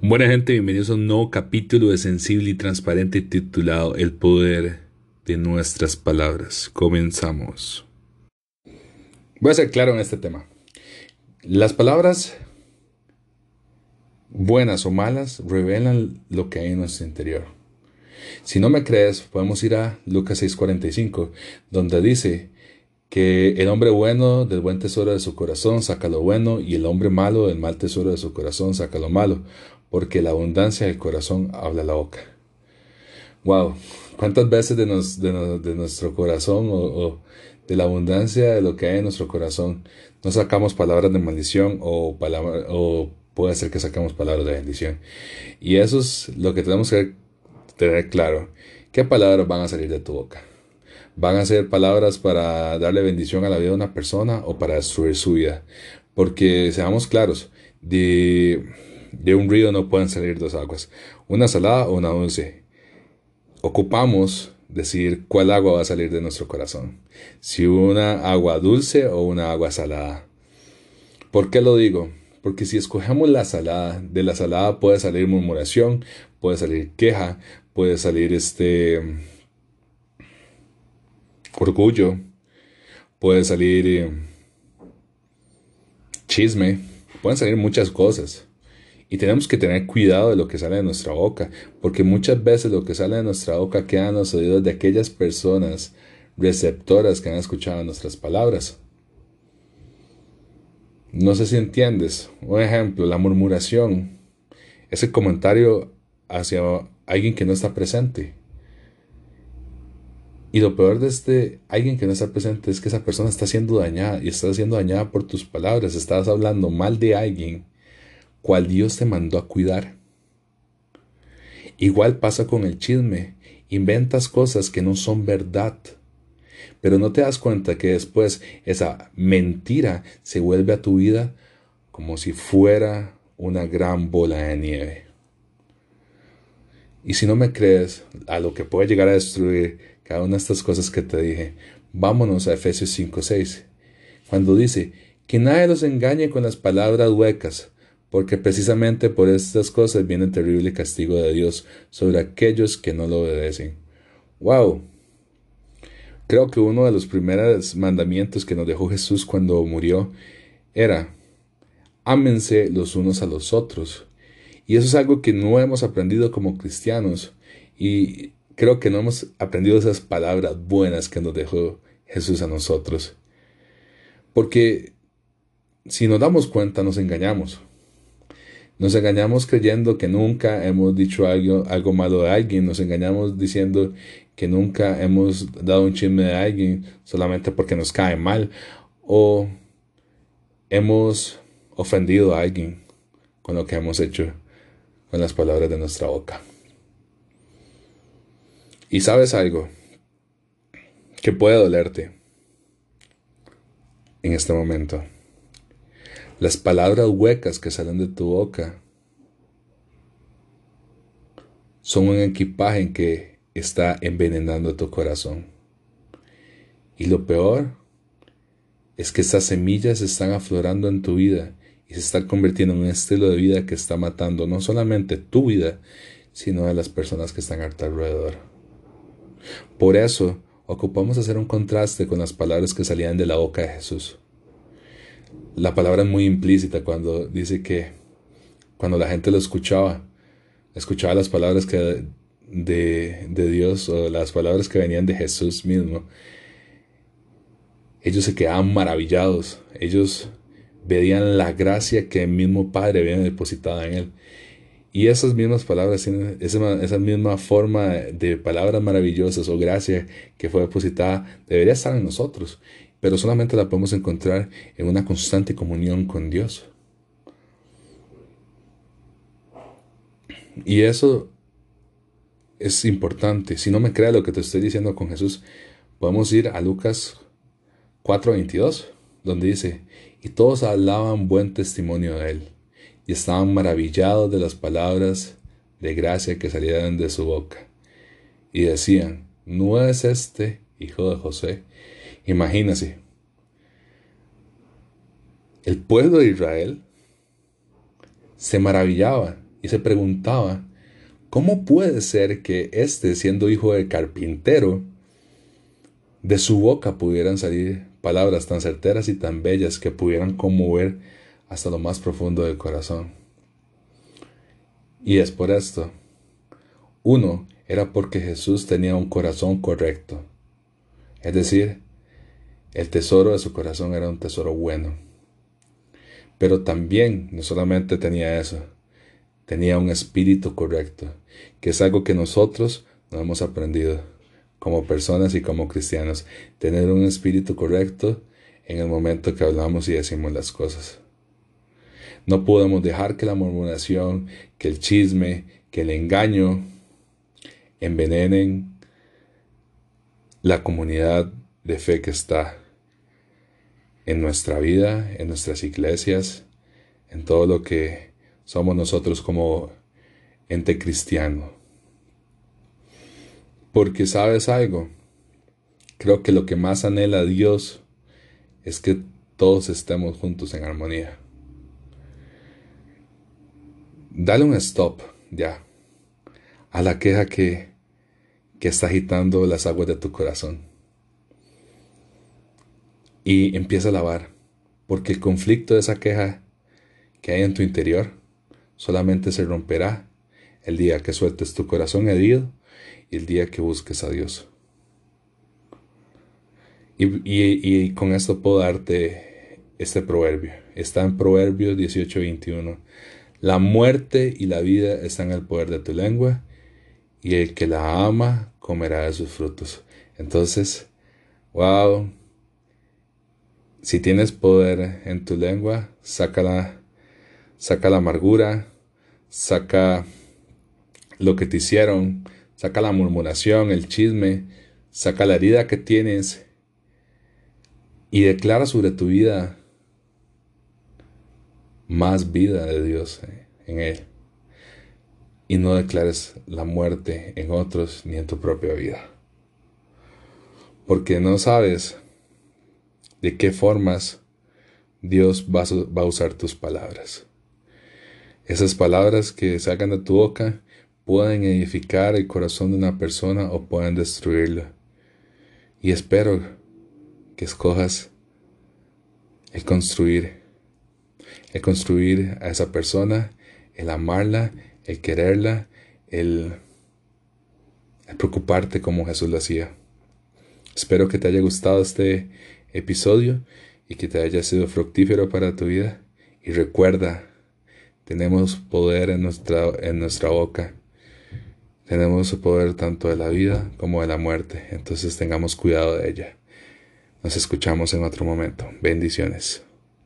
Buena gente, bienvenidos a un nuevo capítulo de Sensible y Transparente titulado El poder de nuestras palabras. Comenzamos. Voy a ser claro en este tema. Las palabras buenas o malas revelan lo que hay en nuestro interior. Si no me crees, podemos ir a Lucas 6:45, donde dice que el hombre bueno del buen tesoro de su corazón saca lo bueno y el hombre malo del mal tesoro de su corazón saca lo malo, porque la abundancia del corazón habla la boca. Wow, ¿cuántas veces de, nuestro corazón o, de la abundancia de lo que hay en nuestro corazón no sacamos palabras de maldición o, o puede ser que sacamos palabras de bendición? Y eso es lo que tenemos que tener claro. ¿Qué palabras van a salir de tu boca? ¿Van a ser palabras para darle bendición a la vida de una persona o para destruir su vida? Porque seamos claros, de de un río no pueden salir dos aguas, una salada o una dulce. Ocupamos decir cuál agua va a salir de nuestro corazón, si una agua dulce o una agua salada. ¿Por qué lo digo? Porque si escogemos la salada, de la salada puede salir murmuración, puede salir queja, puede salir este orgullo, puede salir eh, chisme, pueden salir muchas cosas. Y tenemos que tener cuidado de lo que sale de nuestra boca, porque muchas veces lo que sale de nuestra boca queda en los oídos de aquellas personas receptoras que han escuchado nuestras palabras. No sé si entiendes. Un ejemplo, la murmuración. Ese comentario hacia alguien que no está presente. Y lo peor de este alguien que no está presente es que esa persona está siendo dañada y está siendo dañada por tus palabras. Estás hablando mal de alguien cual Dios te mandó a cuidar. Igual pasa con el chisme, inventas cosas que no son verdad, pero no te das cuenta que después esa mentira se vuelve a tu vida como si fuera una gran bola de nieve. Y si no me crees a lo que puede llegar a destruir cada una de estas cosas que te dije, vámonos a Efesios 5:6, cuando dice, que nadie los engañe con las palabras huecas, porque precisamente por estas cosas viene el terrible castigo de Dios sobre aquellos que no lo obedecen. ¡Wow! Creo que uno de los primeros mandamientos que nos dejó Jesús cuando murió era, ámense los unos a los otros. Y eso es algo que no hemos aprendido como cristianos y creo que no hemos aprendido esas palabras buenas que nos dejó Jesús a nosotros. Porque si nos damos cuenta nos engañamos. Nos engañamos creyendo que nunca hemos dicho algo, algo malo de alguien, nos engañamos diciendo que nunca hemos dado un chisme de alguien solamente porque nos cae mal o hemos ofendido a alguien con lo que hemos hecho con las palabras de nuestra boca. Y sabes algo que puede dolerte en este momento. Las palabras huecas que salen de tu boca son un equipaje que está envenenando tu corazón. Y lo peor es que estas semillas están aflorando en tu vida y se están convirtiendo en un estilo de vida que está matando no solamente tu vida, sino a las personas que están a tu alrededor. Por eso, ocupamos hacer un contraste con las palabras que salían de la boca de Jesús. La palabra es muy implícita cuando dice que cuando la gente lo escuchaba, escuchaba las palabras que de, de Dios o las palabras que venían de Jesús mismo, ellos se quedaban maravillados, ellos veían la gracia que el mismo Padre había depositado en él. Y esas mismas palabras, esa, esa misma forma de palabras maravillosas o gracia que fue depositada, debería estar en nosotros pero solamente la podemos encontrar en una constante comunión con Dios. Y eso es importante. Si no me creas lo que te estoy diciendo con Jesús, podemos ir a Lucas 4:22, donde dice, y todos hablaban buen testimonio de él, y estaban maravillados de las palabras de gracia que salían de su boca, y decían, ¿no es este hijo de José. Imagínese, el pueblo de Israel se maravillaba y se preguntaba, ¿cómo puede ser que éste, siendo hijo de carpintero, de su boca pudieran salir palabras tan certeras y tan bellas que pudieran conmover hasta lo más profundo del corazón? Y es por esto. Uno, era porque Jesús tenía un corazón correcto. Es decir, el tesoro de su corazón era un tesoro bueno. Pero también no solamente tenía eso, tenía un espíritu correcto, que es algo que nosotros no hemos aprendido como personas y como cristianos, tener un espíritu correcto en el momento que hablamos y decimos las cosas. No podemos dejar que la murmuración, que el chisme, que el engaño envenenen la comunidad de fe que está en nuestra vida, en nuestras iglesias, en todo lo que somos nosotros como ente cristiano. Porque sabes algo, creo que lo que más anhela Dios es que todos estemos juntos en armonía. Dale un stop ya a la queja que, que está agitando las aguas de tu corazón y empieza a lavar, porque el conflicto de esa queja que hay en tu interior solamente se romperá el día que sueltes tu corazón herido el día que busques a Dios. Y, con esto puedo darte este proverbio. Está en Proverbios 18:21. La muerte y la vida están en el poder de tu lengua, y el que la ama comerá de sus frutos. Entonces, wow, si tienes poder en tu lengua, saca la, saca la amargura, saca lo que te hicieron, saca la murmuración, el chisme, saca la herida que tienes y declara sobre tu vida más vida de Dios eh, en Él. Y no declares la muerte en otros ni en tu propia vida. Porque no sabes de qué formas Dios va a usar tus palabras. Esas palabras que salgan de tu boca pueden edificar el corazón de una persona o pueden destruirla. Y espero que escojas el construir, el construir a esa persona, el amarla, el quererla, el, preocuparte como Jesús lo hacía. Espero que te haya gustado este episodio y que te haya sido fructífero para tu vida. Y recuerda, tenemos poder en nuestra, en nuestra boca. Tenemos poder tanto de la vida como de la muerte. Entonces tengamos cuidado de ella. Nos escuchamos en otro momento. Bendiciones.